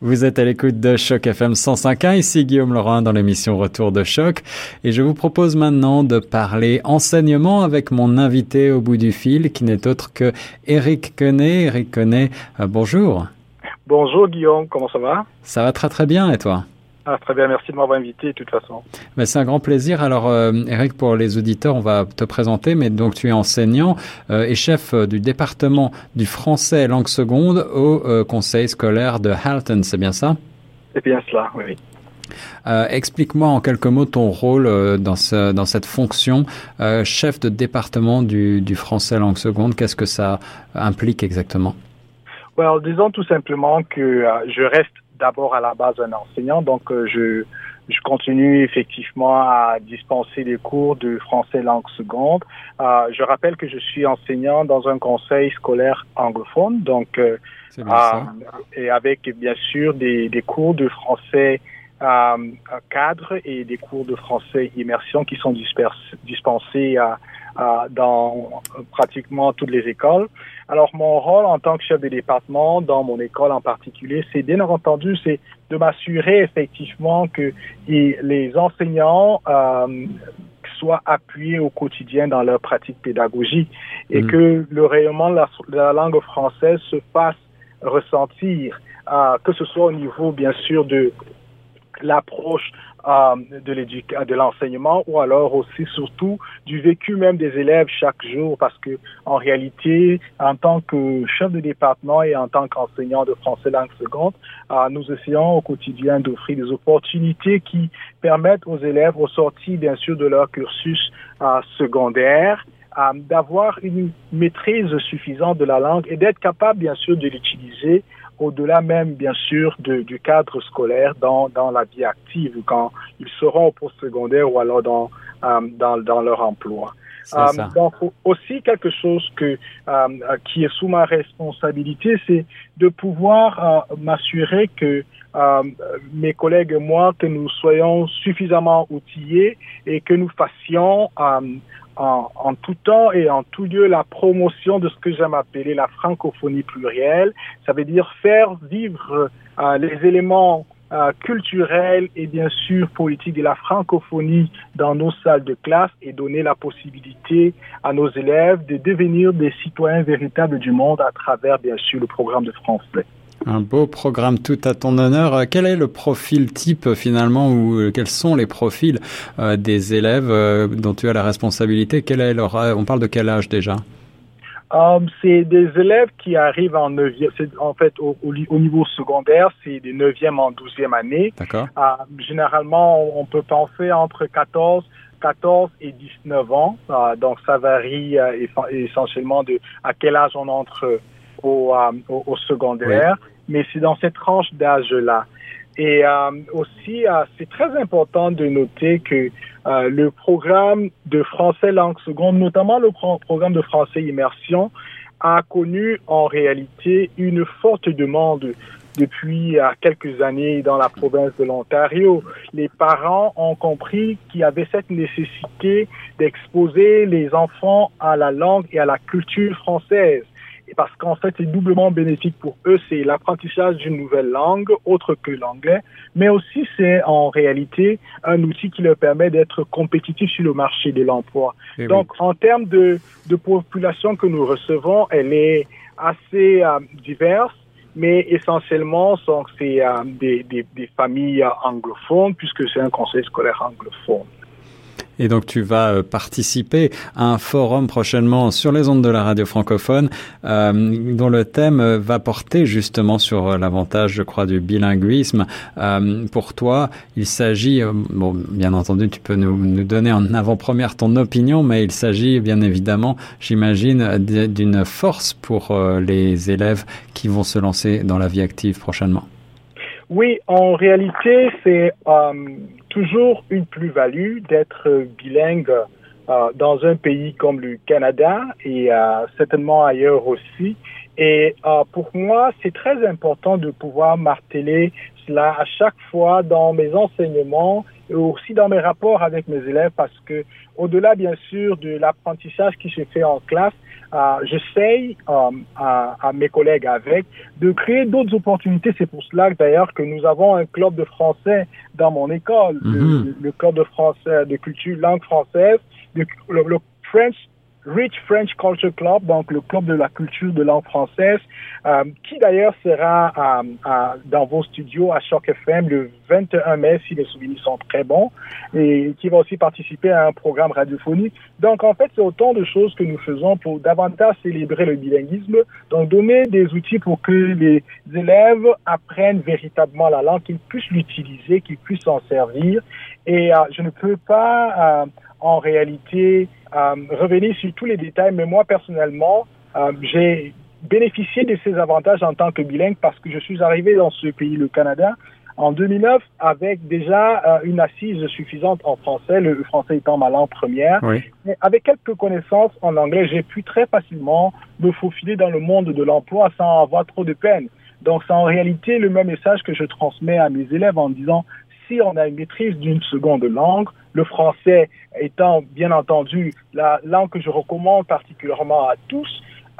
Vous êtes à l'écoute de Choc FM 105.1, ici Guillaume Laurent dans l'émission Retour de Choc et je vous propose maintenant de parler enseignement avec mon invité au bout du fil qui n'est autre que Eric Connet. Eric Connet, euh, bonjour. Bonjour Guillaume, comment ça va? Ça va très très bien et toi? Ah, très bien, merci de m'avoir invité de toute façon. Ben, c'est un grand plaisir. Alors, euh, Eric, pour les auditeurs, on va te présenter, mais donc tu es enseignant euh, et chef euh, du département du français langue seconde au euh, conseil scolaire de Halton, c'est bien ça? C'est bien cela, oui. Explique-moi en quelques mots ton rôle dans, ce, dans cette fonction, chef de département du, du français langue seconde. Qu'est-ce que ça implique exactement? Well, Disons tout simplement que je reste d'abord à la base un enseignant, donc euh, je, je continue effectivement à dispenser des cours de français langue seconde. Euh, je rappelle que je suis enseignant dans un conseil scolaire anglophone, donc euh, et avec bien sûr des, des cours de français cadre et des cours de français immersion qui sont dispensés à dans pratiquement toutes les écoles. Alors, mon rôle en tant que chef de département, dans mon école en particulier, c'est bien entendu, c'est de m'assurer effectivement que les enseignants euh, soient appuyés au quotidien dans leur pratique pédagogique et mmh. que le rayonnement de la, de la, langue française se fasse ressentir, euh, que ce soit au niveau, bien sûr, de l'approche euh, de de l'enseignement ou alors aussi surtout du vécu même des élèves chaque jour parce que en réalité, en tant que chef de département et en tant qu'enseignant de français langue seconde, euh, nous essayons au quotidien d'offrir des opportunités qui permettent aux élèves au sorti bien sûr de leur cursus euh, secondaire euh, d'avoir une maîtrise suffisante de la langue et d'être capable bien sûr de l'utiliser au-delà même, bien sûr, de, du cadre scolaire dans, dans la vie active, quand ils seront au post-secondaire ou alors dans, euh, dans, dans leur emploi. Euh, donc aussi quelque chose que euh, qui est sous ma responsabilité, c'est de pouvoir m'assurer que mes collègues et moi que nous soyons suffisamment outillés et que nous fassions en, tout temps et en tout lieu la promotion de ce que j'aime appeler la francophonie plurielle. Ça veut dire faire vivre euh, les éléments euh, culturels et bien sûr politiques de la francophonie dans nos salles de classe et donner la possibilité à nos élèves de devenir des citoyens véritables du monde à travers bien sûr le programme de français. Un beau programme tout à ton honneur. Quel est le profil type finalement ou euh, quels sont les profils euh, des élèves euh, dont tu as la responsabilité? Quel est leur On parle de quel âge déjà? Um, c'est des élèves qui arrivent en neuvième, en fait au, au, au, niveau secondaire, c'est des neuvième en douzième année. D'accord. Généralement, on, peut penser entre 14, 14 et 19 ans. Donc ça varie essentiellement de à quel âge on entre au, au, au secondaire, oui. mais c'est dans cette tranche d'âge-là. Et euh, aussi, euh, c'est très important de noter que euh, le programme de français langue seconde, notamment le pro programme de français immersion, a connu en réalité une forte demande depuis quelques années dans la province de l'Ontario. Les parents ont compris qu'il y avait cette nécessité d'exposer les enfants à la langue et à la culture française parce qu'en fait, c'est doublement bénéfique pour eux. C'est l'apprentissage d'une nouvelle langue, autre que l'anglais, mais aussi c'est en réalité un outil qui leur permet d'être compétitifs sur le marché de l'emploi. Donc, oui. en termes de, de population que nous recevons, elle est assez euh, diverse mais essentiellement, c'est euh, des, des, des, familles anglophones, puisque c'est un conseil scolaire anglophone. Et donc tu vas euh, participer à un forum prochainement sur les ondes de la radio francophone euh, dont le thème euh, va porter justement sur l'avantage, je crois, du bilinguisme. Pour toi, il s'agit, bon, bien entendu, tu peux nous, donner en avant-première ton opinion, mais il s'agit bien évidemment, j'imagine, d'une force pour les élèves qui vont se lancer dans la vie active prochainement. Oui, en réalité, c'est toujours une plus-value d'être bilingue euh, dans un pays comme le Canada et euh, certainement ailleurs aussi. Et euh, pour moi, c'est très important de pouvoir marteler cela à chaque fois dans mes enseignements et aussi dans mes rapports avec mes élèves parce que au-delà bien sûr de l'apprentissage qui se fait en classe, euh, j'essaye euh, à, à, mes collègues avec de créer d'autres opportunités. C'est pour cela d'ailleurs que nous avons un club de français dans mon école, le, Mhm. club de français de culture langue française, le, le French Rich French Culture Club, donc le club de la culture de langue française, euh, qui d'ailleurs sera euh, euh, dans vos studios à Choc FM le 21 mai, si les souvenirs sont très bons, et qui va aussi participer à un programme radiophonique. Donc en fait, c'est autant de choses que nous faisons pour davantage célébrer le bilinguisme, donc donner des outils pour que les élèves apprennent véritablement la langue, qu'ils puissent l'utiliser, qu'ils puissent s'en servir. Et je ne peux pas... En réalité revenir sur tous les détails, mais moi personnellement, euh, j'ai bénéficié de ces avantages en tant que bilingue parce que je suis arrivé dans ce pays, le Canada, en 2009 avec déjà euh, une assise suffisante en français, le français étant ma langue première. Oui. Mais avec quelques connaissances en anglais, j'ai pu très facilement me faufiler dans le monde de l'emploi sans avoir trop de peine. Donc c'est en réalité le même message que je transmets à mes élèves en disant si on a une maîtrise d'une seconde langue, le français étant bien entendu la langue que je recommande particulièrement à tous,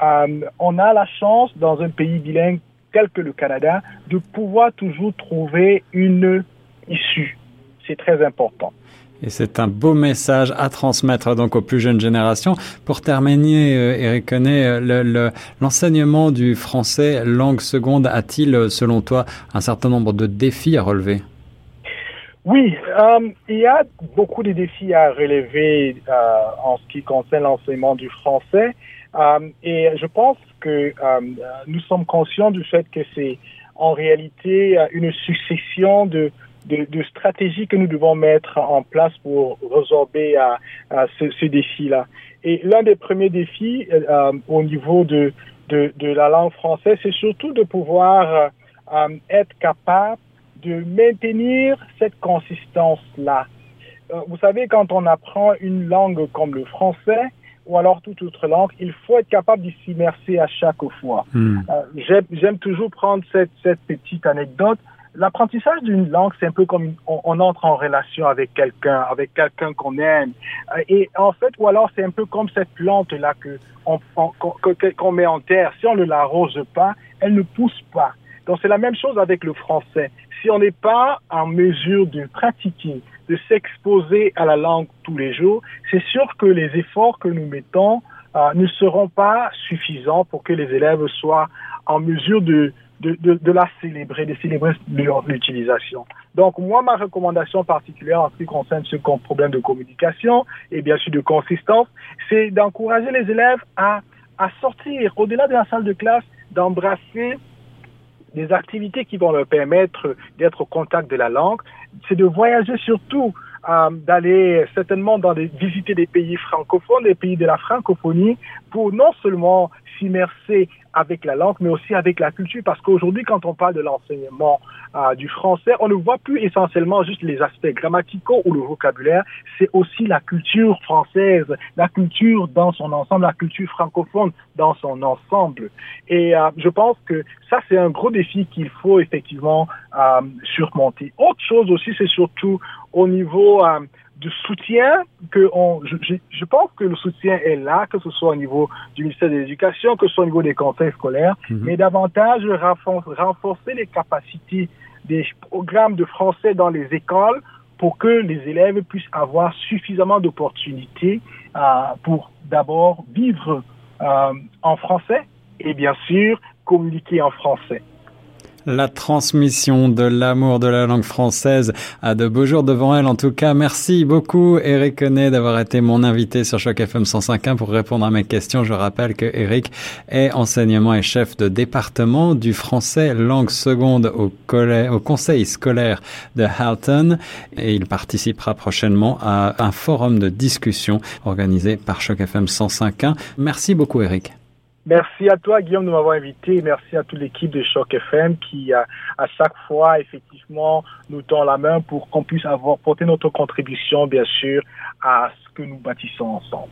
euh, on a la chance dans un pays bilingue tel que le Canada de pouvoir toujours trouver une issue. C'est très important. Et c'est un beau message à transmettre donc aux plus jeunes générations. Pour terminer, euh, Eric Connet, l'enseignement le, du français langue seconde a-t-il, selon toi, un certain nombre de défis à relever? Oui, euh, il y a beaucoup de défis à relever euh, en ce qui concerne l'enseignement du français. Euh, et je pense que nous sommes conscients du fait que c'est en réalité une succession de, stratégies que nous devons mettre en place pour résorber à, à ce, ce défi-là. Et l'un des premiers défis au niveau de, la langue française, c'est surtout de pouvoir être capable de maintenir cette consistance-là. Euh, vous savez, quand on apprend une langue comme le français ou alors toute autre langue, il faut être capable d'y s'immerser à chaque fois. Mm. Euh, J'aime toujours prendre cette, cette petite anecdote. L'apprentissage d'une langue, c'est un peu comme on, on, entre en relation avec quelqu'un, avec quelqu'un qu'on aime. Euh, Et en fait, ou alors c'est un peu comme cette plante-là on, qu'on qu met en terre. Si on ne l'arrose pas, elle ne pousse pas. Donc c'est la même chose avec le français. Si on n'est pas en mesure de pratiquer, de s'exposer à la langue tous les jours, c'est sûr que les efforts que nous mettons euh, ne seront pas suffisants pour que les élèves soient en mesure de, de, de, la célébrer, de célébrer l'utilisation. Donc moi, ma recommandation particulière en ce qui concerne ce problème de communication et bien sûr de consistance, c'est d'encourager les élèves à, à sortir au-delà de la salle de classe, d'embrasser des activités qui vont leur permettre d'être au contact de la langue, c'est de voyager surtout, euh, d'aller certainement dans visiter des pays francophones, des pays de la francophonie, pour non seulement s'immerser avec la langue, mais aussi avec la culture, parce qu'aujourd'hui, quand on parle de l'enseignement euh, du français, on ne voit plus essentiellement juste les aspects grammaticaux ou le vocabulaire, c'est aussi la culture française, la culture dans son ensemble, la culture francophone dans son ensemble. Et euh, je pense que ça, c'est un gros défi qu'il faut effectivement euh, surmonter. Autre chose aussi, c'est surtout au niveau du soutien que on, je, je, pense que le soutien est là, que ce soit au niveau du ministère de l'Éducation, que ce soit au niveau des conseils scolaires, mm -hmm. mais davantage renforcer les capacités des programmes de français dans les écoles pour que les élèves puissent avoir suffisamment d'opportunités euh, pour d'abord vivre euh, en français et bien sûr communiquer en français. La transmission de l'amour de la langue française a de beaux jours devant elle. En tout cas, merci beaucoup Eric Connet d'avoir été mon invité sur Choc FM 105.1 pour répondre à mes questions. Je rappelle que Eric est enseignement et chef de département du français langue seconde au, au conseil scolaire de Halton et il participera prochainement à un forum de discussion organisé par Choc FM 105.1. Merci beaucoup Eric. Merci à toi, Guillaume, de m'avoir invité. Merci à toute l'équipe de Choc FM qui, à chaque fois, effectivement, nous tend la main pour qu'on puisse avoir porté notre contribution, bien sûr, à ce que nous bâtissons ensemble.